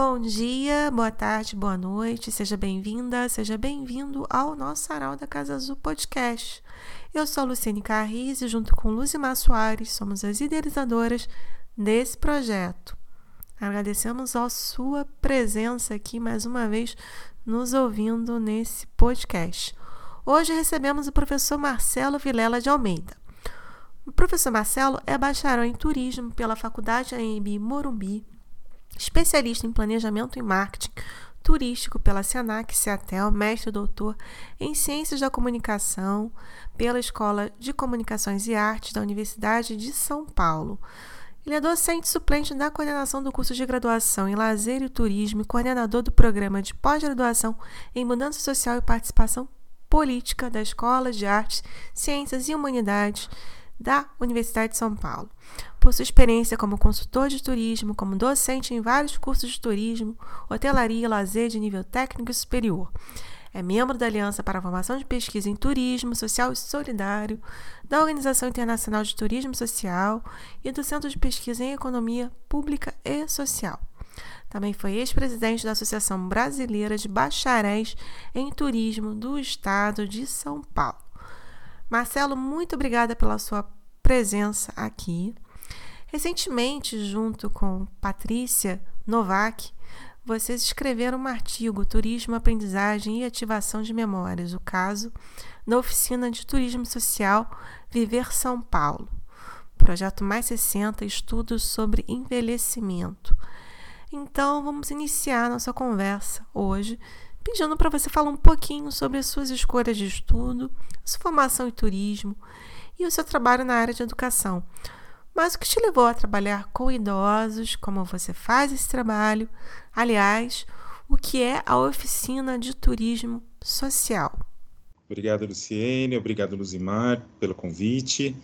Bom dia, boa tarde, boa noite, seja bem-vinda, seja bem-vindo ao nosso Sarau da Casa Azul Podcast. Eu sou Luciene Carriz e, junto com Luzimar Soares, somos as idealizadoras desse projeto. Agradecemos a sua presença aqui mais uma vez nos ouvindo nesse podcast. Hoje recebemos o professor Marcelo Vilela de Almeida. O professor Marcelo é bacharel em turismo pela Faculdade AMB Morumbi especialista em planejamento e marketing turístico pela Senac Ceatel, mestre doutor em Ciências da Comunicação pela Escola de Comunicações e Artes da Universidade de São Paulo. Ele é docente suplente da coordenação do curso de graduação em Lazer e Turismo e coordenador do programa de pós-graduação em Mudança Social e Participação Política da Escola de Artes, Ciências e Humanidades da Universidade de São Paulo. Possui experiência como consultor de turismo, como docente em vários cursos de turismo, hotelaria e lazer de nível técnico superior. É membro da Aliança para a Formação de Pesquisa em Turismo Social e Solidário, da Organização Internacional de Turismo Social e do Centro de Pesquisa em Economia Pública e Social. Também foi ex-presidente da Associação Brasileira de Bacharéis em Turismo do Estado de São Paulo. Marcelo, muito obrigada pela sua presença aqui. Recentemente, junto com Patrícia Novak, vocês escreveram um artigo Turismo, Aprendizagem e Ativação de Memórias, o caso na oficina de turismo social Viver São Paulo. Projeto Mais 60, estudos sobre envelhecimento. Então, vamos iniciar nossa conversa hoje pedindo para você falar um pouquinho sobre as suas escolhas de estudo, sua formação em turismo e o seu trabalho na área de educação. Mas o que te levou a trabalhar com idosos, como você faz esse trabalho, aliás, o que é a oficina de turismo social? Obrigado, Luciene, obrigado, Luzimar, pelo convite.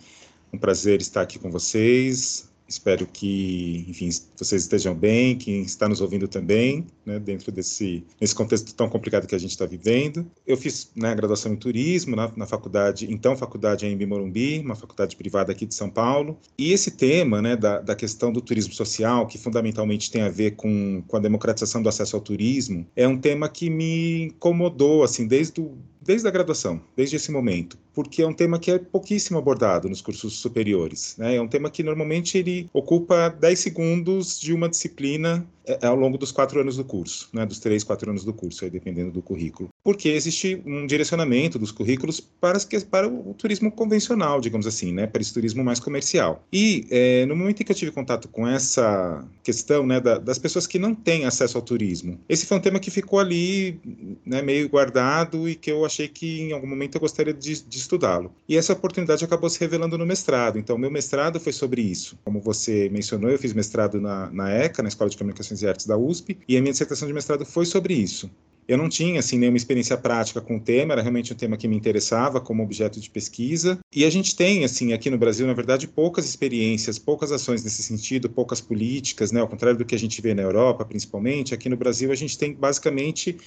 Um prazer estar aqui com vocês. Espero que, enfim, vocês estejam bem, quem está nos ouvindo também, né, dentro desse nesse contexto tão complicado que a gente está vivendo. Eu fiz né, graduação em turismo na, na faculdade, então faculdade em Morumbi, uma faculdade privada aqui de São Paulo. E esse tema, né, da, da questão do turismo social, que fundamentalmente tem a ver com, com a democratização do acesso ao turismo, é um tema que me incomodou, assim, desde o desde a graduação, desde esse momento, porque é um tema que é pouquíssimo abordado nos cursos superiores. Né? É um tema que normalmente ele ocupa 10 segundos de uma disciplina é, é ao longo dos quatro anos do curso, né, dos três, quatro anos do curso, aí, dependendo do currículo. Porque existe um direcionamento dos currículos para, para o turismo convencional, digamos assim, né, para esse turismo mais comercial. E é, no momento em que eu tive contato com essa questão né, da, das pessoas que não têm acesso ao turismo, esse foi um tema que ficou ali né, meio guardado e que eu achei que em algum momento eu gostaria de, de estudá-lo. E essa oportunidade acabou se revelando no mestrado. Então, meu mestrado foi sobre isso. Como você mencionou, eu fiz mestrado na, na ECA, na Escola de Comunicações e Artes da USP, e a minha dissertação de mestrado foi sobre isso. Eu não tinha assim nenhuma experiência prática com o tema, era realmente um tema que me interessava como objeto de pesquisa. E a gente tem assim aqui no Brasil, na verdade, poucas experiências, poucas ações nesse sentido, poucas políticas, né? Ao contrário do que a gente vê na Europa, principalmente, aqui no Brasil a gente tem basicamente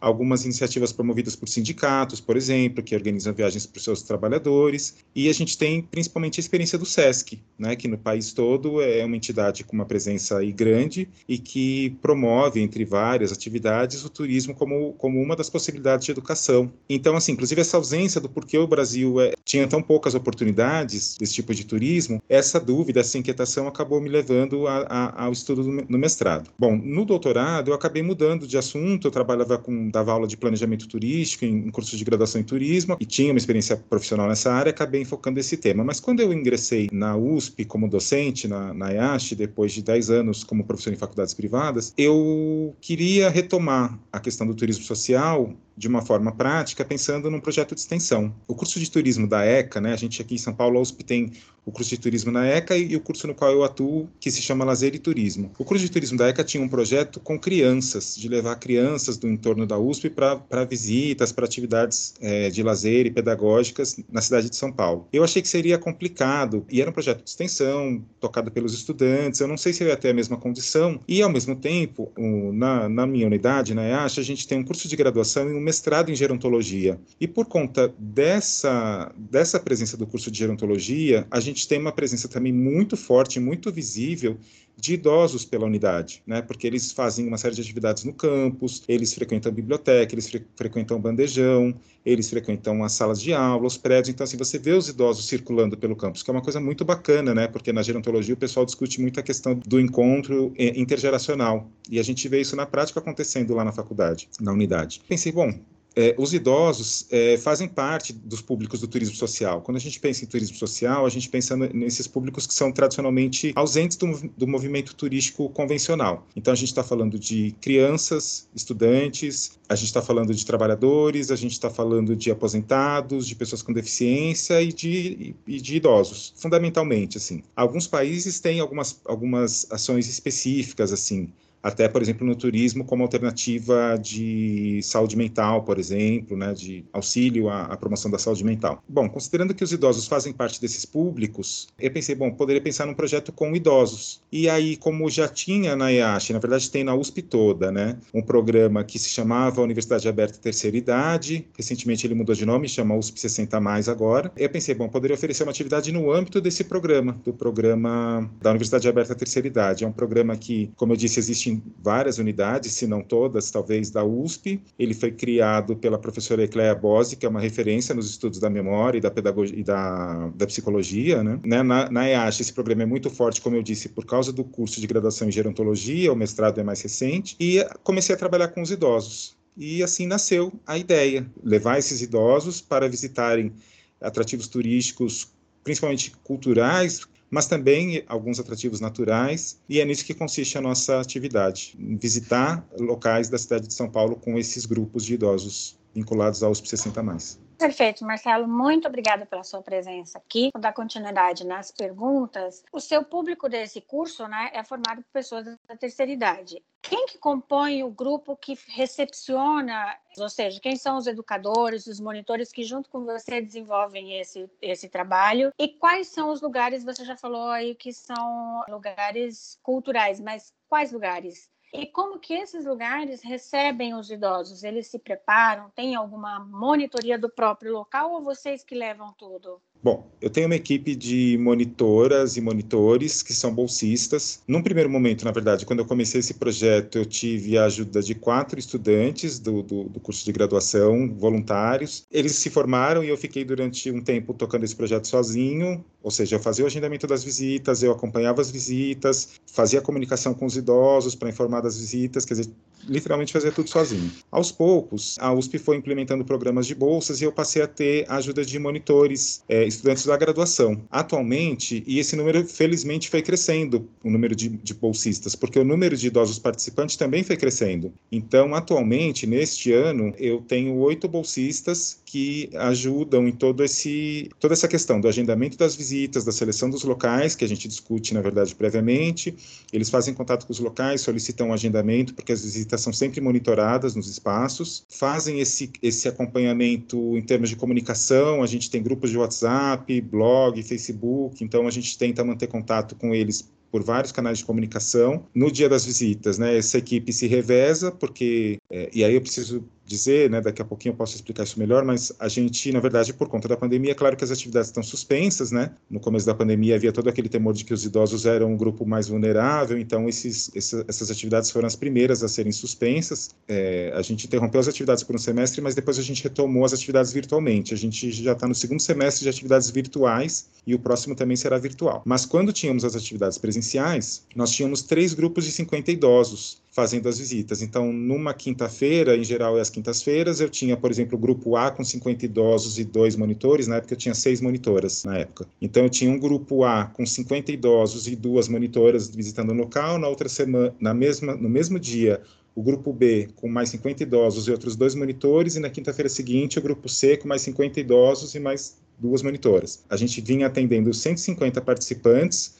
algumas iniciativas promovidas por sindicatos, por exemplo, que organizam viagens para os seus trabalhadores, e a gente tem principalmente a experiência do SESC, né, que no país todo é uma entidade com uma presença aí grande e que promove, entre várias atividades, o turismo como, como uma das possibilidades de educação. Então, assim, inclusive essa ausência do porquê o Brasil é, tinha tão poucas oportunidades desse tipo de turismo, essa dúvida, essa inquietação acabou me levando a, a, ao estudo no mestrado. Bom, no doutorado eu acabei mudando de assunto, eu trabalhava com dava aula de planejamento turístico em, em cursos de graduação em turismo e tinha uma experiência profissional nessa área, acabei enfocando esse tema. Mas quando eu ingressei na USP como docente, na, na IASH, depois de 10 anos como professor em faculdades privadas, eu queria retomar a questão do turismo social de uma forma prática, pensando num projeto de extensão. O curso de turismo da ECA, né, a gente aqui em São Paulo, a USP tem o curso de turismo na ECA e, o curso no qual eu atuo, que se chama Lazer e Turismo. O curso de turismo da ECA tinha um projeto com crianças, de levar crianças do entorno da USP para visitas, para atividades é, de lazer e pedagógicas na cidade de São Paulo. Eu achei que seria complicado, e era um projeto de extensão, tocado pelos estudantes, eu não sei se eu ia ter a mesma condição, e ao mesmo tempo, na, na minha unidade, na EASH, a gente tem um curso de graduação e um mestrado em gerontologia. E por conta dessa, dessa presença do curso de gerontologia, a gente gente tem uma presença também muito forte, muito visível de idosos pela unidade, né? Porque eles fazem uma série de atividades no campus, eles frequentam biblioteca, eles fre frequentam bandejão, eles frequentam as salas de aula, os prédios. Então, assim, você vê os idosos circulando pelo campus, que é uma coisa muito bacana, né? Porque na gerontologia o pessoal discute muito a questão do encontro eh, intergeracional. E a gente vê isso na prática acontecendo lá na faculdade, na unidade. Pensei, bom, é, os idosos é, fazem parte dos públicos do turismo social. Quando a gente pensa em turismo social, a gente pensa nesses públicos que são tradicionalmente ausentes do, do movimento turístico convencional. Então, a gente está falando de crianças, estudantes, a gente está falando de trabalhadores, a gente está falando de aposentados, de pessoas com deficiência e de, e de idosos, fundamentalmente, assim. Alguns países têm algumas, algumas ações específicas, assim, até, por exemplo, no turismo como alternativa de saúde mental, por exemplo, né, de auxílio à, à, promoção da saúde mental. Bom, considerando que os idosos fazem parte desses públicos, eu pensei, bom, poderia pensar num projeto com idosos. E aí, como já tinha na IASH, na verdade tem na USP toda, né, um programa que se chamava Universidade Aberta Terceira Idade, recentemente ele mudou de nome, chama USP 60 Mais agora. Eu pensei, bom, poderia oferecer uma atividade no âmbito desse programa, do programa da Universidade Aberta Terceira Idade. É um programa que, como eu disse, existe várias unidades, se não todas, talvez da USP. Ele foi criado pela professora Ecleia Bose, que é uma referência nos estudos da memória e da pedagogia e da, da psicologia, né? né? Na, na EASH, esse programa é muito forte, como eu disse, por causa do curso de graduação em gerontologia, o mestrado é mais recente, e comecei a trabalhar com os idosos. E assim nasceu a ideia, levar esses idosos para visitarem atrativos turísticos principalmente culturais, mas também alguns atrativos naturais, e é nisso que consiste a nossa atividade, visitar locais da cidade de São Paulo com esses grupos de idosos vinculados ao USP 60+. Mais. Perfeito, Marcelo. Muito obrigada pela sua presença aqui. Vou dar continuidade nas perguntas. O seu público desse curso né, é formado por pessoas da terceira idade. Quem que compõe o grupo que recepciona, ou seja, quem são os educadores, os monitores que junto com você desenvolvem esse, esse trabalho? E quais são os lugares, você já falou aí que são lugares culturais, mas quais lugares? E como que esses lugares recebem os idosos? Eles se preparam? Tem alguma monitoria do próprio local ou vocês que levam tudo? Bom, eu tenho uma equipe de monitoras e monitores que são bolsistas. Num primeiro momento, na verdade, quando eu comecei esse projeto, eu tive a ajuda de quatro estudantes do, do, do, curso de graduação, voluntários. Eles se formaram e eu fiquei durante um tempo tocando esse projeto sozinho, ou seja, eu fazia o agendamento das visitas, eu acompanhava as visitas, fazia comunicação com os idosos para informar das visitas, quer dizer, literalmente fazia tudo sozinho. Aos poucos, a USP foi implementando programas de bolsas e eu passei a ter a ajuda de monitores, é, estudantes da graduação. Atualmente, e esse número felizmente foi crescendo, o número de, de bolsistas, porque o número de idosos participantes também foi crescendo. Então, atualmente, neste ano, eu tenho oito bolsistas que ajudam em todo esse, toda essa questão do agendamento das visitas, da seleção dos locais, que a gente discute, na verdade, previamente. Eles fazem contato com os locais, solicitam um agendamento, porque as visitas são sempre monitoradas nos espaços. Fazem esse, esse acompanhamento em termos de comunicação, a gente tem grupos de WhatsApp, blog, Facebook, então a gente tenta manter contato com eles por vários canais de comunicação. No dia das visitas, né, essa equipe se reveza, porque, é, e aí eu preciso dizer, né, daqui a pouquinho eu posso explicar isso melhor, mas a gente, na verdade, por conta da pandemia, é claro que as atividades estão suspensas, né? No começo da pandemia havia todo aquele temor de que os idosos eram um grupo mais vulnerável, então esses, essas atividades foram as primeiras a serem suspensas. É, a gente interrompeu as atividades por um semestre, mas depois a gente retomou as atividades virtualmente. A gente já está no segundo semestre de atividades virtuais e o próximo também será virtual. Mas quando tínhamos as atividades presenciais, nós tínhamos três grupos de 50 idosos fazendo as visitas. Então, numa quinta-feira, em geral é as quintas-feiras, eu tinha, por exemplo, o grupo A com 50 idosos e dois monitores, na época eu tinha seis monitoras, na época. Então, eu tinha um grupo A com 50 idosos e duas monitoras visitando o local, na outra semana, na mesma, no mesmo dia, o grupo B com mais 50 idosos e outros dois monitores, e na quinta-feira seguinte, o grupo C com mais 50 idosos e mais duas monitoras. A gente vinha atendendo 150 participantes,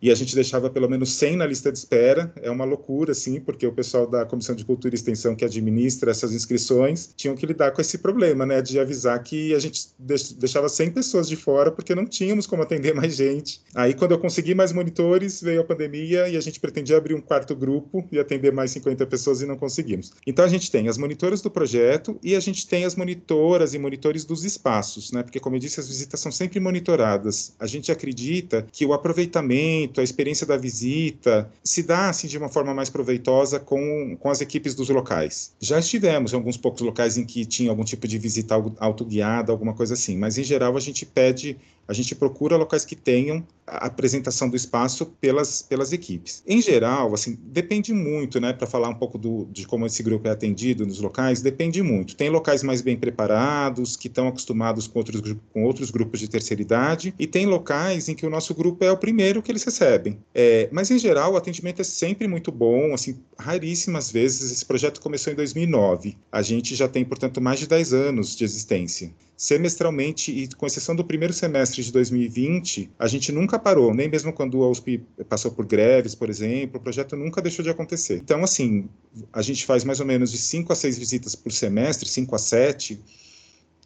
e a gente deixava pelo menos 100 na lista de espera. É uma loucura, assim, porque o pessoal da Comissão de Cultura e Extensão que administra essas inscrições tinham que lidar com esse problema, né, de avisar que a gente deixava 100 pessoas de fora porque não tínhamos como atender mais gente. Aí, quando eu consegui mais monitores, veio a pandemia e a gente pretendia abrir um quarto grupo e atender mais 50 pessoas e não conseguimos. Então, a gente tem as monitoras do projeto e a gente tem as monitoras e monitores dos espaços, né, porque, como eu disse, as visitas são sempre monitoradas. A gente acredita que o aproveitamento, a experiência da visita, se dá assim de uma forma mais proveitosa com, com as equipes dos locais. Já estivemos em alguns poucos locais em que tinha algum tipo de visita autoguiada, alguma coisa assim, mas em geral a gente pede a gente procura locais que tenham a apresentação do espaço pelas, pelas equipes. Em geral, assim, depende muito, né, para falar um pouco do, de como esse grupo é atendido nos locais, depende muito. Tem locais mais bem preparados, que estão acostumados com outros, com outros grupos de terceira idade, e tem locais em que o nosso grupo é o primeiro que eles recebem. É, mas, em geral, o atendimento é sempre muito bom, assim, raríssimas vezes. Esse projeto começou em 2009. A gente já tem, portanto, mais de 10 anos de existência semestralmente, e com exceção do primeiro semestre de 2020, a gente nunca parou, nem mesmo quando a USP passou por greves, por exemplo, o projeto nunca deixou de acontecer. Então, assim, a gente faz mais ou menos de 5 a 6 visitas por semestre, 5 a 7,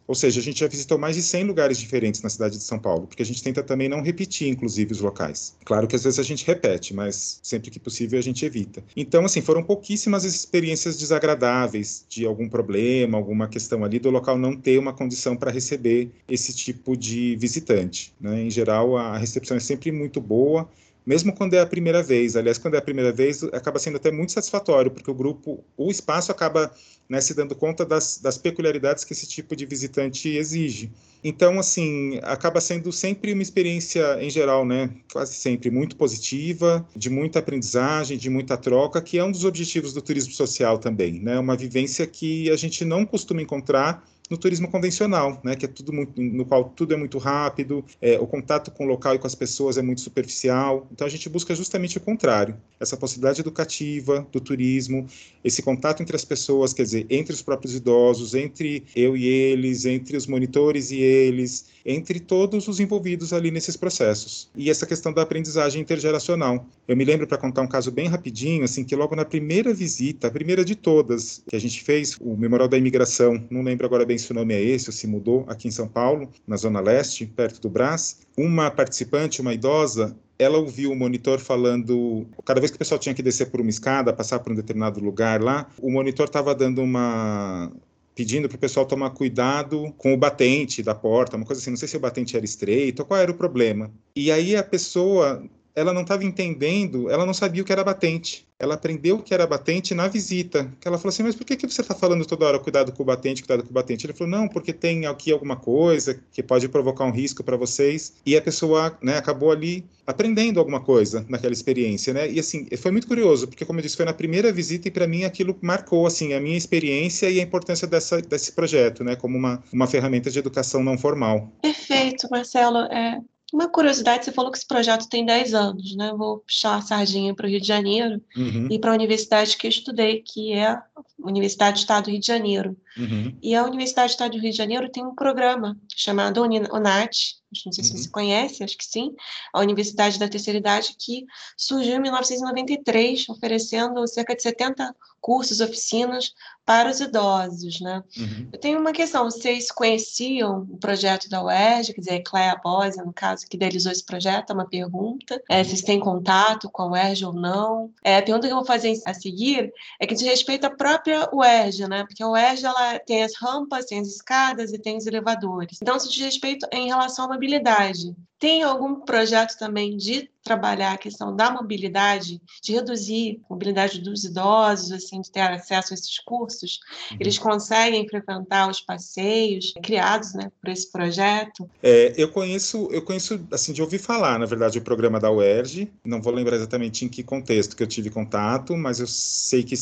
ou seja, a gente já visitou mais de 100 lugares diferentes na cidade de São Paulo, porque a gente tenta também não repetir, inclusive, os locais. Claro que às vezes a gente repete, mas sempre que possível a gente evita. Então, assim, foram pouquíssimas experiências desagradáveis de algum problema, alguma questão ali do local não ter uma condição para receber esse tipo de visitante. Né? Em geral, a recepção é sempre muito boa mesmo quando é a primeira vez. Aliás, quando é a primeira vez, acaba sendo até muito satisfatório, porque o grupo, o espaço acaba né, se dando conta das, das peculiaridades que esse tipo de visitante exige. Então, assim, acaba sendo sempre uma experiência, em geral, né, quase sempre muito positiva, de muita aprendizagem, de muita troca, que é um dos objetivos do turismo social também, né, uma vivência que a gente não costuma encontrar no turismo convencional, né, que é tudo muito, no qual tudo é muito rápido, é, o contato com o local e com as pessoas é muito superficial. Então a gente busca justamente o contrário, essa possibilidade educativa do turismo, esse contato entre as pessoas, quer dizer, entre os próprios idosos, entre eu e eles, entre os monitores e eles, entre todos os envolvidos ali nesses processos. E essa questão da aprendizagem intergeracional. Eu me lembro para contar um caso bem rapidinho, assim, que logo na primeira visita, a primeira de todas que a gente fez, o Memorial da Imigração, não lembro agora bem se o nome é esse ou se mudou, aqui em São Paulo, na Zona Leste, perto do Brás, uma participante, uma idosa, ela ouviu o monitor falando, cada vez que o pessoal tinha que descer por uma escada, passar por um determinado lugar lá, o monitor estava dando uma pedindo para o pessoal tomar cuidado com o batente da porta, uma coisa assim, não sei se o batente era estreito, qual era o problema. E aí a pessoa, ela não estava entendendo, ela não sabia o que era batente ela aprendeu que era batente na visita. Que ela falou assim, mas por que, que você está falando toda hora cuidado com o batente, cuidado com o batente? Ele falou, não, porque tem aqui alguma coisa que pode provocar um risco para vocês. E a pessoa né, acabou ali aprendendo alguma coisa naquela experiência, né? E assim, foi muito curioso, porque como eu disse, foi na primeira visita e para mim aquilo marcou assim a minha experiência e a importância dessa, desse projeto, né, como uma, uma ferramenta de educação não formal. Perfeito, Marcelo. É, uma curiosidade, você falou que esse projeto tem 10 anos, né? vou puxar a sardinha para o Rio de Janeiro uhum. e para a universidade que eu estudei, que é a Universidade do Estado do Rio de Janeiro. Uhum. E a Universidade do Estado do Rio de Janeiro tem um programa chamado UNAT, não sei se uhum. você conhece, acho que sim, a Universidade da Terceira Idade, que surgiu em 1993, oferecendo cerca de 70 cursos, oficinas para os idosos, né? Uhum. Eu tenho uma questão, vocês conheciam o projeto da UERJ, quer dizer, Cléa Bosia, no caso, que idealizou esse projeto, é uma pergunta, é, vocês têm contato com a UERJ ou não? É, a pergunta que eu vou fazer a seguir é que diz respeito à própria UERJ, né? Porque a UERJ, ela tem as rampas, tem as escadas e tem os elevadores. Então, se diz respeito em relação à mobilidade. Tem algum projeto também de trabalhar a questão da mobilidade, de reduzir a mobilidade dos idosos, assim, de ter acesso a esses cursos? Uhum. Eles conseguem frequentar os passeios criados, né, por esse projeto? É, eu conheço, eu conheço, assim, de ouvir falar, na verdade, o programa da UERJ. Não vou lembrar exatamente em que contexto que eu tive contato, mas eu sei que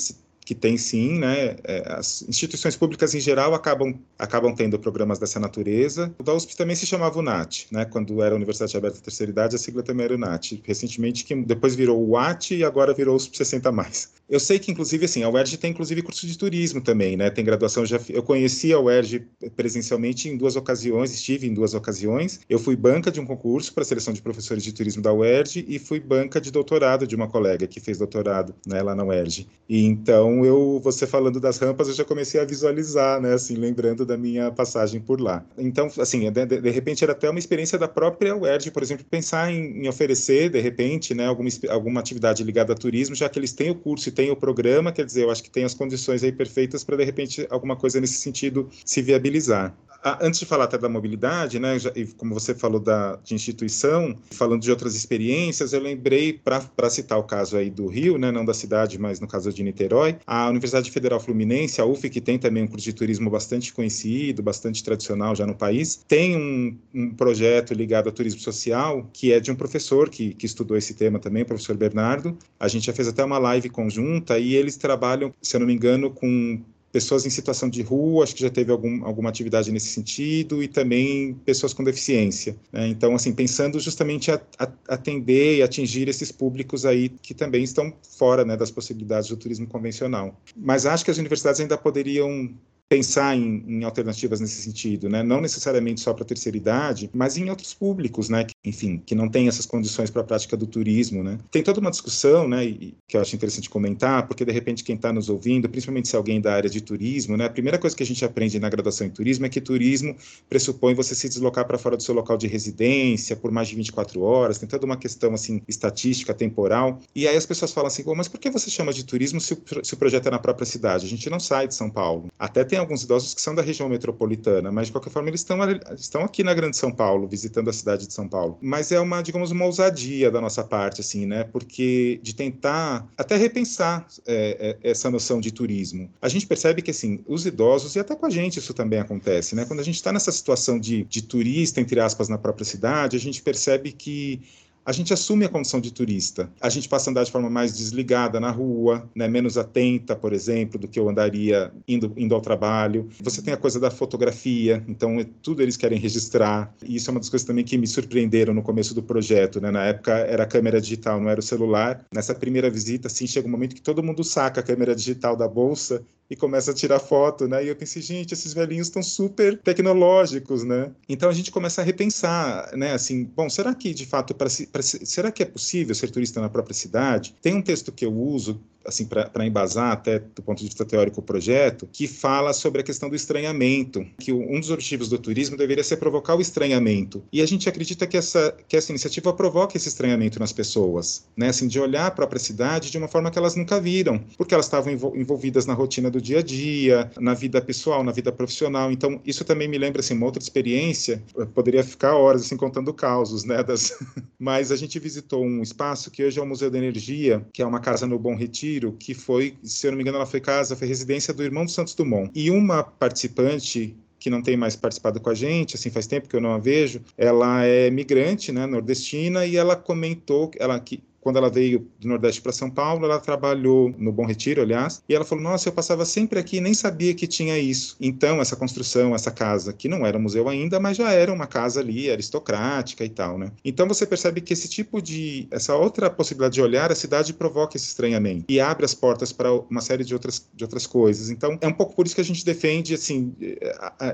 que tem sim, né? É, as instituições públicas em geral acabam, acabam tendo programas dessa natureza. O da USP também se chamava UNAT, né? Quando era a Universidade Aberta da Terceira Idade, a sigla também era UNAT. Recentemente, que depois virou o UAT e agora virou USP 60 mais. Eu sei que, inclusive, assim, a UERJ tem, inclusive, curso de turismo também, né? Tem graduação, já, eu conheci a UERJ presencialmente em duas ocasiões, estive em duas ocasiões. Eu fui banca de um concurso para seleção de professores de turismo da UERJ e fui banca de doutorado de uma colega que fez doutorado, né, lá na UERJ. E então, eu, você falando das rampas, eu já comecei a visualizar, né, assim, lembrando da minha passagem por lá. Então, assim, de, de repente, era até uma experiência da própria UERJ, por exemplo, pensar em, em oferecer, de repente, né, alguma, alguma atividade ligada a turismo, já que eles têm o curso e têm o programa, quer dizer, eu acho que tem as condições aí perfeitas para, de repente, alguma coisa nesse sentido se viabilizar antes de falar até da mobilidade, né, já, como você falou da, de instituição, falando de outras experiências, eu lembrei, para citar o caso aí do Rio, né, não da cidade, mas no caso de Niterói, a Universidade Federal Fluminense, a UF, que tem também um curso de turismo bastante conhecido, bastante tradicional já no país, tem um, um projeto ligado a turismo social, que é de um professor que, que estudou esse tema também, o professor Bernardo. A gente já fez até uma live conjunta e eles trabalham, se eu não me engano, com pessoas em situação de rua, acho que já teve algum, alguma atividade nesse sentido, e também pessoas com deficiência. Né? Então, assim, pensando justamente a, a, atender e atingir esses públicos aí que também estão fora né, das possibilidades do turismo convencional. Mas acho que as universidades ainda poderiam pensar em, em, alternativas nesse sentido, né? Não necessariamente só para a terceira idade, mas em outros públicos, né? Que, enfim, que não têm essas condições para a prática do turismo, né? Tem toda uma discussão, né? Que eu acho interessante comentar, porque de repente quem está nos ouvindo, principalmente se alguém da área de turismo, né? A primeira coisa que a gente aprende na graduação em turismo é que turismo pressupõe você se deslocar para fora do seu local de residência por mais de 24 horas. Tem toda uma questão assim estatística, temporal. E aí as pessoas falam assim, mas por que você chama de turismo se o, se o projeto é na própria cidade? A gente não sai de São Paulo. Até tem alguns idosos que são da região metropolitana, mas de qualquer forma eles estão, estão aqui na Grande São Paulo, visitando a cidade de São Paulo. Mas é uma, digamos, uma ousadia da nossa parte, assim, né? Porque de tentar até repensar é, é, essa noção de turismo. A gente percebe que, assim, os idosos, e até com a gente isso também acontece, né? Quando a gente está nessa situação de, de turista, entre aspas, na própria cidade, a gente percebe que a gente assume a condição de turista. A gente passa a andar de forma mais desligada na rua, né, menos atenta, por exemplo, do que eu andaria indo, indo ao trabalho. Você tem a coisa da fotografia, então é, tudo eles querem registrar. E isso é uma das coisas também que me surpreenderam no começo do projeto. Né? Na época era a câmera digital, não era o celular. Nessa primeira visita, assim, chega um momento que todo mundo saca a câmera digital da bolsa e começa a tirar foto, né? E eu pensei, gente, esses velhinhos estão super tecnológicos, né? Então a gente começa a repensar, né? Assim, bom, será que de fato, pra, pra, será que é possível ser turista na própria cidade? Tem um texto que eu uso assim, para embasar até do ponto de vista teórico o projeto, que fala sobre a questão do estranhamento, que um dos objetivos do turismo deveria ser provocar o estranhamento. E a gente acredita que essa, que essa iniciativa provoca esse estranhamento nas pessoas, né? Assim, de olhar a própria cidade de uma forma que elas nunca viram, porque elas estavam envolvidas na rotina do dia a dia, na vida pessoal, na vida profissional. Então, isso também me lembra, assim, uma outra experiência, eu poderia ficar horas, assim, contando causos, né? Das... Mas a gente visitou um espaço que hoje é o Museu da Energia, que é uma casa no Bom Retiro, que foi, se eu não me engano, ela foi casa, foi residência do irmão do Santos Dumont. E uma participante que não tem mais participado com a gente, assim faz tempo que eu não a vejo, ela é migrante, né, nordestina, e ela comentou, ela que quando ela veio do Nordeste para São Paulo, ela trabalhou no Bom Retiro, aliás, e ela falou: Nossa, eu passava sempre aqui e nem sabia que tinha isso. Então, essa construção, essa casa, que não era museu ainda, mas já era uma casa ali aristocrática e tal, né? Então, você percebe que esse tipo de. essa outra possibilidade de olhar a cidade provoca esse estranhamento e abre as portas para uma série de outras, de outras coisas. Então, é um pouco por isso que a gente defende, assim,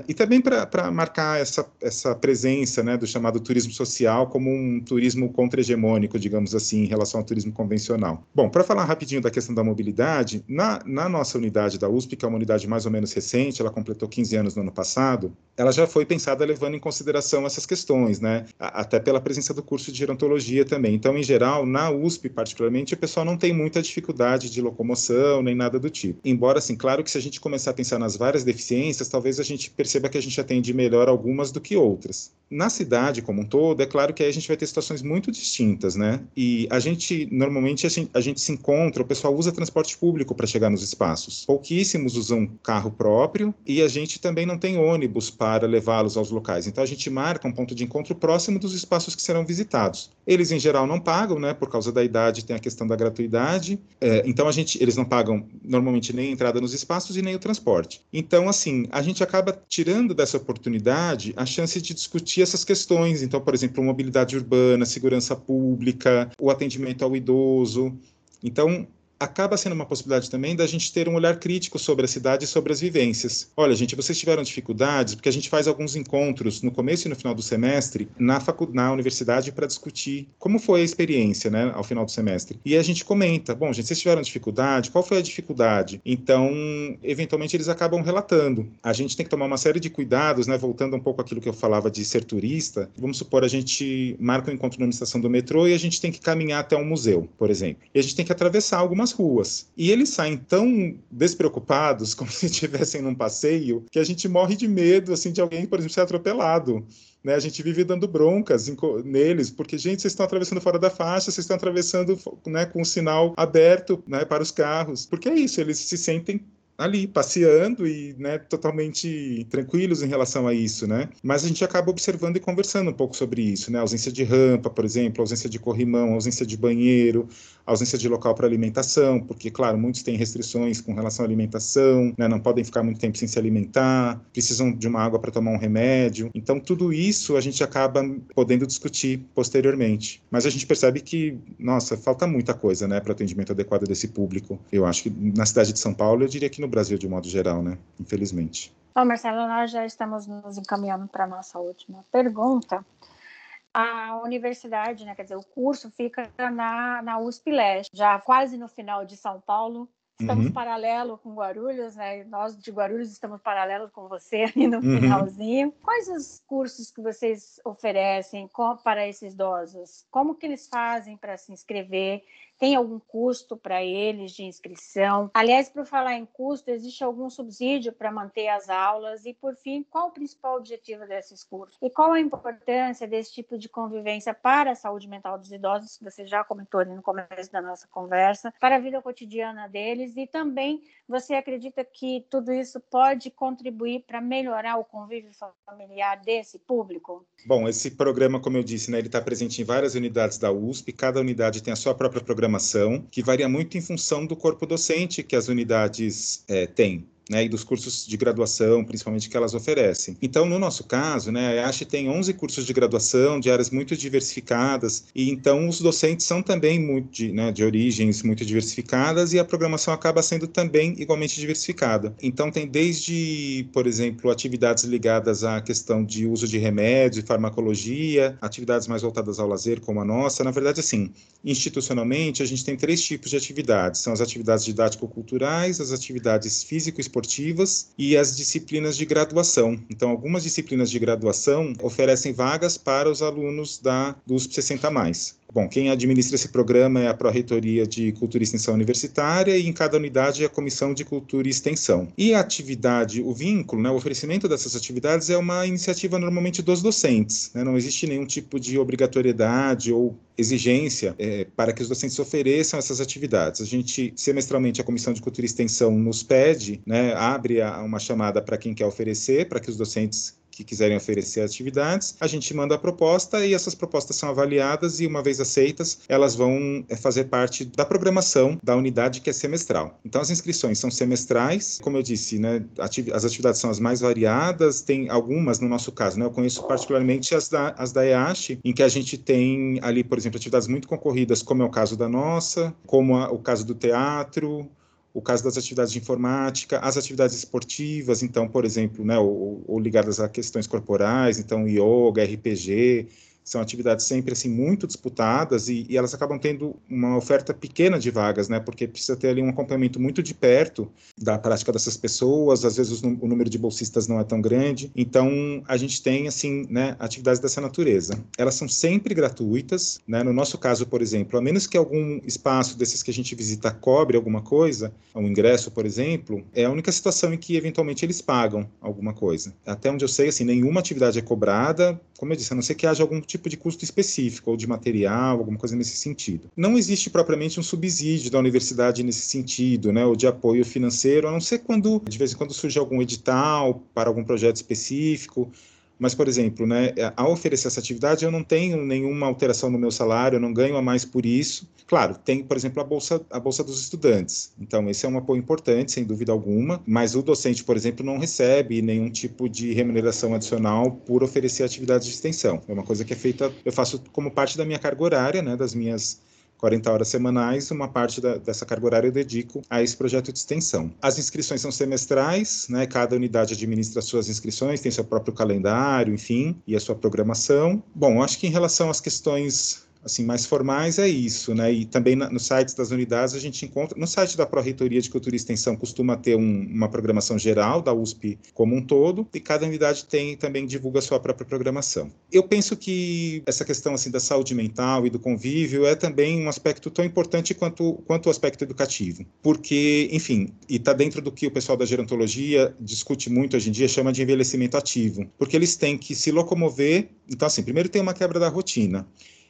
e também para marcar essa, essa presença, né, do chamado turismo social como um turismo contra-hegemônico, digamos assim, em relação ao turismo convencional. Bom, para falar rapidinho da questão da mobilidade, na, na nossa unidade da USP, que é uma unidade mais ou menos recente, ela completou 15 anos no ano passado, ela já foi pensada levando em consideração essas questões, né? Até pela presença do curso de gerontologia também. Então, em geral, na USP particularmente, o pessoal não tem muita dificuldade de locomoção nem nada do tipo. Embora, assim, claro que se a gente começar a pensar nas várias deficiências, talvez a gente perceba que a gente atende melhor algumas do que outras. Na cidade como um todo, é claro que aí a gente vai ter situações muito distintas, né? E a gente normalmente, a gente, a gente se encontra, o pessoal usa transporte público para chegar nos espaços. Pouquíssimos usam carro próprio e a gente também não tem ônibus para levá-los aos locais. Então, a gente marca um ponto de encontro próximo dos espaços que serão visitados. Eles, em geral, não pagam, né? Por causa da idade, tem a questão da gratuidade. É, então, a gente, eles não pagam, normalmente, nem a entrada nos espaços e nem o transporte. Então, assim, a gente acaba tirando dessa oportunidade a chance de discutir essas questões. Então, por exemplo, mobilidade urbana, segurança pública, o atendimento atendimento ao idoso. Então, acaba sendo uma possibilidade também da gente ter um olhar crítico sobre a cidade e sobre as vivências. Olha, gente, vocês tiveram dificuldades, porque a gente faz alguns encontros no começo e no final do semestre na, facu na universidade para discutir como foi a experiência, né, ao final do semestre. E a gente comenta, bom, gente, vocês tiveram dificuldade, qual foi a dificuldade? Então, eventualmente eles acabam relatando. A gente tem que tomar uma série de cuidados, né, voltando um pouco àquilo que eu falava de ser turista. Vamos supor, a gente marca um encontro numa estação do metrô e a gente tem que caminhar até um museu, por exemplo. E a gente tem que atravessar algumas ruas. E eles saem tão despreocupados, como se estivessem num passeio, que a gente morre de medo, assim, de alguém, por exemplo, ser atropelado. Né, a gente vive dando broncas neles, porque, gente, vocês estão atravessando fora da faixa, vocês estão atravessando né, com o sinal aberto né, para os carros. Porque é isso, eles se sentem ali passeando e né, totalmente tranquilos em relação a isso, né? Mas a gente acaba observando e conversando um pouco sobre isso, né? Ausência de rampa, por exemplo, ausência de corrimão, ausência de banheiro, ausência de local para alimentação, porque claro, muitos têm restrições com relação à alimentação, né? Não podem ficar muito tempo sem se alimentar, precisam de uma água para tomar um remédio. Então tudo isso a gente acaba podendo discutir posteriormente. Mas a gente percebe que, nossa, falta muita coisa, né, para atendimento adequado desse público. Eu acho que na cidade de São Paulo, eu diria que no Brasil de modo geral, né? Infelizmente. Bom, Marcelo, nós já estamos nos encaminhando para a nossa última pergunta. A universidade, né, quer dizer, o curso fica na, na USP Leste, já quase no final de São Paulo. Estamos uhum. paralelo com Guarulhos, né? Nós de Guarulhos estamos paralelo com você ali no uhum. finalzinho. Quais os cursos que vocês oferecem para esses idosos? Como que eles fazem para se inscrever? Tem algum custo para eles de inscrição? Aliás, por falar em custo, existe algum subsídio para manter as aulas? E, por fim, qual o principal objetivo desses cursos? E qual a importância desse tipo de convivência para a saúde mental dos idosos, que você já comentou ali no começo da nossa conversa, para a vida cotidiana deles? E também, você acredita que tudo isso pode contribuir para melhorar o convívio familiar desse público? Bom, esse programa, como eu disse, né, ele está presente em várias unidades da USP, cada unidade tem a sua própria programação programação, que varia muito em função do corpo docente que as unidades é, têm né, e dos cursos de graduação, principalmente que elas oferecem. Então, no nosso caso, né, a EASH tem 11 cursos de graduação de áreas muito diversificadas, e então os docentes são também muito de, né, de origens muito diversificadas e a programação acaba sendo também igualmente diversificada. Então, tem desde, por exemplo, atividades ligadas à questão de uso de remédios e farmacologia, atividades mais voltadas ao lazer, como a nossa. Na verdade, assim, institucionalmente, a gente tem três tipos de atividades: são as atividades didático-culturais, as atividades físico-esportivas esportivas e as disciplinas de graduação. Então, algumas disciplinas de graduação oferecem vagas para os alunos da USP 60 mais. Bom, quem administra esse programa é a Pró-Reitoria de Cultura e Extensão Universitária e em cada unidade é a Comissão de Cultura e Extensão. E a atividade, o vínculo, né, o oferecimento dessas atividades é uma iniciativa normalmente dos docentes. Né? Não existe nenhum tipo de obrigatoriedade ou exigência é, para que os docentes ofereçam essas atividades. A gente, semestralmente, a Comissão de Cultura e Extensão nos pede, né, abre a, uma chamada para quem quer oferecer, para que os docentes que quiserem oferecer atividades, a gente manda a proposta e essas propostas são avaliadas e, uma vez aceitas, elas vão é, fazer parte da programação da unidade que é semestral. Então, as inscrições são semestrais, como eu disse, né, as atividades são as mais variadas, tem algumas, no nosso caso, né, eu conheço particularmente as da, as da EASH, em que a gente tem ali, por exemplo, atividades muito concorridas, como é o caso da nossa, como a, o caso do teatro, o caso das atividades de informática, as atividades esportivas, então, por exemplo, né, ou, ou ligadas a questões corporais, então, yoga, RPG, são atividades sempre assim muito disputadas e, e, elas acabam tendo uma oferta pequena de vagas, né? Porque precisa ter ali um acompanhamento muito de perto da prática dessas pessoas. Às vezes o número de bolsistas não é tão grande. Então a gente tem assim, né, atividades dessa natureza. Elas são sempre gratuitas, né? No nosso caso, por exemplo, a menos que algum espaço desses que a gente visita cobre alguma coisa, um ingresso, por exemplo, é a única situação em que eventualmente eles pagam alguma coisa. Até onde eu sei, assim, nenhuma atividade é cobrada. Como eu disse, a não ser que haja algum tipo tipo de custo específico, ou de material, alguma coisa nesse sentido. Não existe propriamente um subsídio da universidade nesse sentido, né, ou de apoio financeiro, a não ser quando, de vez em quando, surge algum edital para algum projeto específico, mas, por exemplo, né, ao oferecer essa atividade, eu não tenho nenhuma alteração no meu salário, eu não ganho a mais por isso. Claro, tem, por exemplo, a bolsa, a bolsa dos estudantes. Então, esse é um apoio importante, sem dúvida alguma, mas o docente, por exemplo, não recebe nenhum tipo de remuneração adicional por oferecer atividades de extensão. É uma coisa que é feita, eu faço como parte da minha carga horária, né, das minhas 40 horas semanais, uma parte da, dessa carga horária eu dedico a esse projeto de extensão. As inscrições são semestrais, né? Cada unidade administra suas inscrições, tem seu próprio calendário, enfim, e a sua programação. Bom, acho que em relação às questões assim mais formais é isso, né? E também na, nos sites das unidades a gente encontra, no site da Pró-Reitoria de Cultura e Extensão costuma ter um, uma programação geral da USP como um todo, e cada unidade tem também divulga a sua própria programação. Eu penso que essa questão assim da saúde mental e do convívio é também um aspecto tão importante quanto quanto o aspecto educativo, porque, enfim, e está dentro do que o pessoal da gerontologia discute muito hoje em dia, chama de envelhecimento ativo, porque eles têm que se locomover. Então, assim, primeiro tem uma quebra da rotina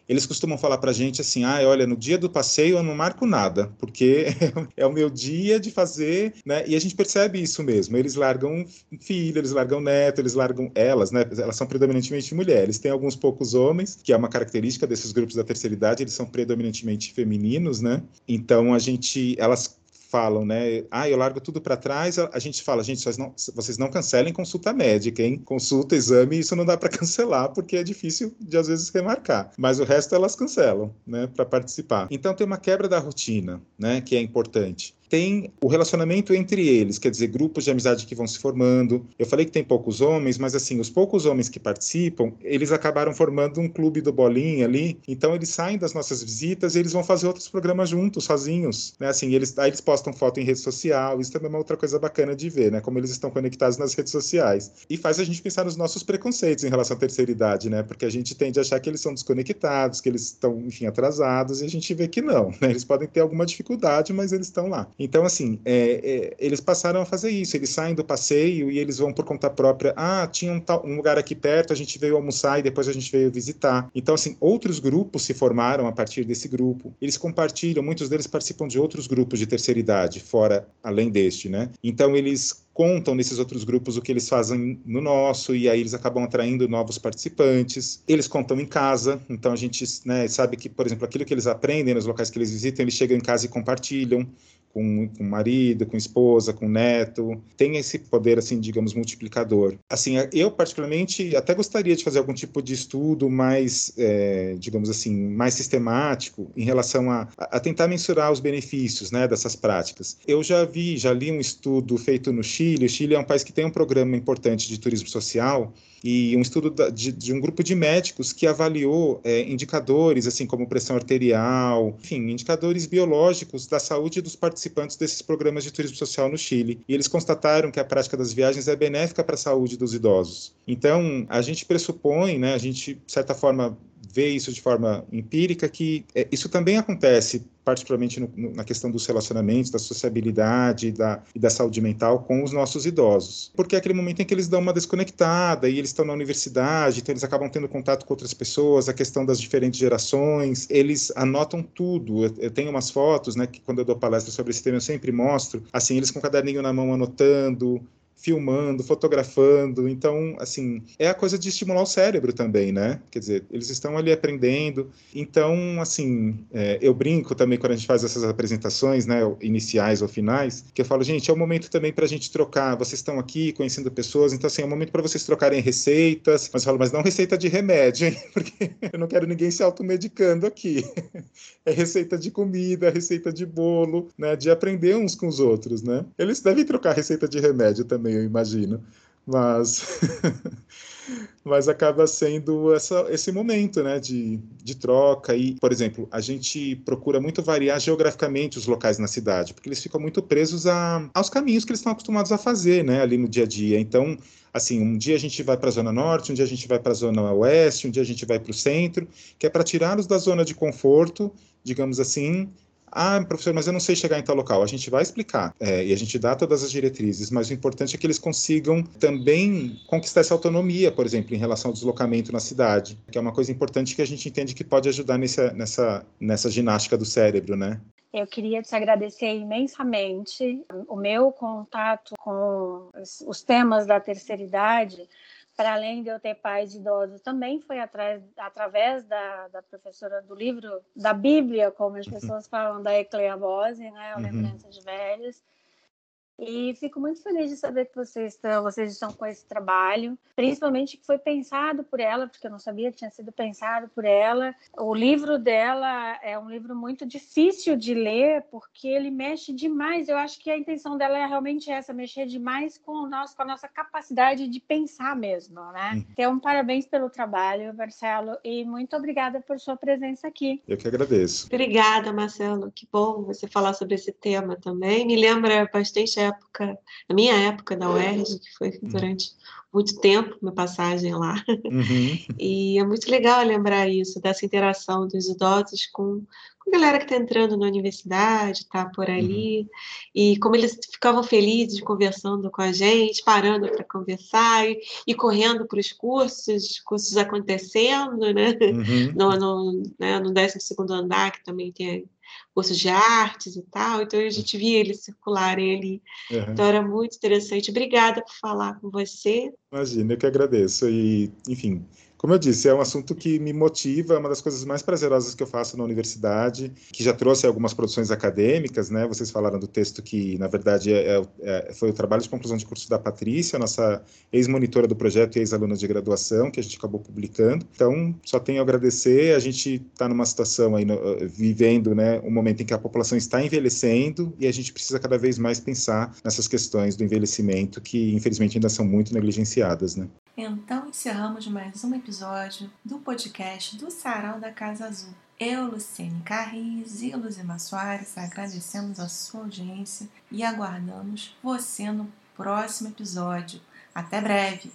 eles costumam falar para a gente assim, ah, olha, no dia do passeio eu não marco nada, porque é o meu dia de fazer, né? E a gente percebe isso mesmo. Eles largam filho, eles largam neto, eles largam elas, né? Elas são predominantemente mulheres. Tem alguns poucos homens, que é uma característica desses grupos da terceira idade, eles são predominantemente femininos, né? Então a gente, elas falam, né? Ah, eu largo tudo para trás. A gente fala, gente, vocês não, vocês não cancelem consulta médica, hein? Consulta, exame, isso não dá para cancelar porque é difícil de às vezes remarcar. Mas o resto elas cancelam, né? Para participar. Então tem uma quebra da rotina, né? Que é importante tem o relacionamento entre eles, quer dizer, grupos de amizade que vão se formando. Eu falei que tem poucos homens, mas assim, os poucos homens que participam, eles acabaram formando um clube do bolinha ali, então eles saem das nossas visitas e eles vão fazer outros programas juntos, sozinhos, né? Assim, eles aí eles postam foto em rede social, isso também é uma outra coisa bacana de ver, né? Como eles estão conectados nas redes sociais. E faz a gente pensar nos nossos preconceitos em relação à terceira idade, né? Porque a gente tende a achar que eles são desconectados, que eles estão, enfim, atrasados, e a gente vê que não, né? Eles podem ter alguma dificuldade, mas eles estão lá. Então, assim, é, é, eles passaram a fazer isso. Eles saem do passeio e eles vão por conta própria. Ah, tinha um, um lugar aqui perto, a gente veio almoçar e depois a gente veio visitar. Então, assim, outros grupos se formaram a partir desse grupo. Eles compartilham, muitos deles participam de outros grupos de terceira idade, fora, além deste, né? Então, eles contam nesses outros grupos o que eles fazem no nosso e aí eles acabam atraindo novos participantes. Eles contam em casa, então a gente né, sabe que, por exemplo, aquilo que eles aprendem nos locais que eles visitam, eles chegam em casa e compartilham com, o marido, com esposa, com neto, tem esse poder, assim, digamos, multiplicador. Assim, eu particularmente até gostaria de fazer algum tipo de estudo mais, é, digamos assim, mais sistemático em relação a, a tentar mensurar os benefícios, né, dessas práticas. Eu já vi, já li um estudo feito no Chile, o Chile é um país que tem um programa importante de turismo social, e um estudo de, de, um grupo de médicos que avaliou é, indicadores, assim como pressão arterial, enfim, indicadores biológicos da saúde dos participantes desses programas de turismo social no Chile. E eles constataram que a prática das viagens é benéfica para a saúde dos idosos. Então, a gente pressupõe, né, a gente, de certa forma, vê isso de forma empírica, que é, isso também acontece particularmente no, no, na questão dos relacionamentos, da sociabilidade da, e da saúde mental com os nossos idosos. Porque é aquele momento em que eles dão uma desconectada e eles estão na universidade, então eles acabam tendo contato com outras pessoas, a questão das diferentes gerações, eles anotam tudo. Eu, tenho umas fotos, né, que quando eu dou palestra sobre esse tema eu sempre mostro, assim, eles com caderninho na mão anotando, filmando, fotografando. Então, assim, é a coisa de estimular o cérebro também, né? Quer dizer, eles estão ali aprendendo. Então, assim, é, eu brinco também quando a gente faz essas apresentações, né, iniciais ou finais, que eu falo, gente, é o momento também para a gente trocar. Vocês estão aqui conhecendo pessoas, então, assim, é o momento para vocês trocarem receitas. Mas eu falo, mas não receita de remédio, hein? Porque eu não quero ninguém se automedicando aqui. É receita de comida, receita de bolo, né? De aprender uns com os outros, né? Eles devem trocar receita de remédio também, eu imagino. Mas, mas acaba sendo essa, esse momento né, de, de troca. E, por exemplo, a gente procura muito variar geograficamente os locais na cidade, porque eles ficam muito presos a, aos caminhos que eles estão acostumados a fazer né, ali no dia a dia. Então, assim, um dia a gente vai para a zona norte, um dia a gente vai para a zona oeste, um dia a gente vai para o centro, que é para tirá-los da zona de conforto, digamos assim, ah, professor, mas eu não sei chegar em tal local. A gente vai explicar é, e a gente dá todas as diretrizes, mas o importante é que eles consigam também conquistar essa autonomia, por exemplo, em relação ao deslocamento na cidade, que é uma coisa importante que a gente entende que pode ajudar nessa, nessa, nessa ginástica do cérebro, né? Eu queria te agradecer imensamente o meu contato com os temas da terceira idade para além de eu ter pais idosos, também foi atrás, através da, da professora do livro, da Bíblia, como as uhum. pessoas falam, da Ecleabose, né, a uhum. Lembrança de Velhos. E fico muito feliz de saber que vocês estão, vocês estão com esse trabalho, principalmente que foi pensado por ela, porque eu não sabia que tinha sido pensado por ela. O livro dela é um livro muito difícil de ler, porque ele mexe demais. Eu acho que a intenção dela é realmente essa, mexer demais com, o nosso, com a nossa capacidade de pensar mesmo, né? Uhum. Então, parabéns pelo trabalho, Marcelo, e muito obrigada por sua presença aqui. Eu que agradeço. Obrigada, Marcelo. Que bom você falar sobre esse tema também. Me lembra bastante a época, a minha época da UERJ, que foi uhum. durante muito tempo minha passagem lá. Uhum. E é muito legal lembrar isso, dessa interação dos idosos com, com a galera que está entrando na universidade, está por uhum. ali, uhum. e como eles ficavam felizes conversando com a gente, parando para conversar e, e correndo para os cursos, cursos acontecendo, né? Uhum. No, no, né, no 12 andar, que também tem cursos de artes e tal, então a gente via eles circularem ali. Uhum. Então era muito interessante. Obrigada por falar com você. Imagina, eu que agradeço. E, enfim, como eu disse, é um assunto que me motiva, é uma das coisas mais prazerosas que eu faço na universidade, que já trouxe algumas produções acadêmicas, né? Vocês falaram do texto que, na verdade, é, é, é foi o trabalho de conclusão de curso da Patrícia, nossa ex-monitora do projeto e ex-aluna de graduação, que a gente acabou publicando. Então, só tenho a agradecer. A gente está numa situação aí, no, vivendo, né, um momento em que a população está envelhecendo e a gente precisa cada vez mais pensar nessas questões do envelhecimento que, infelizmente, ainda são muito negligenciadas, né? Então encerramos mais um episódio do podcast do Sarau da Casa Azul. Eu, Luciene Carris e Luzima Soares agradecemos a sua audiência e aguardamos você no próximo episódio. Até breve!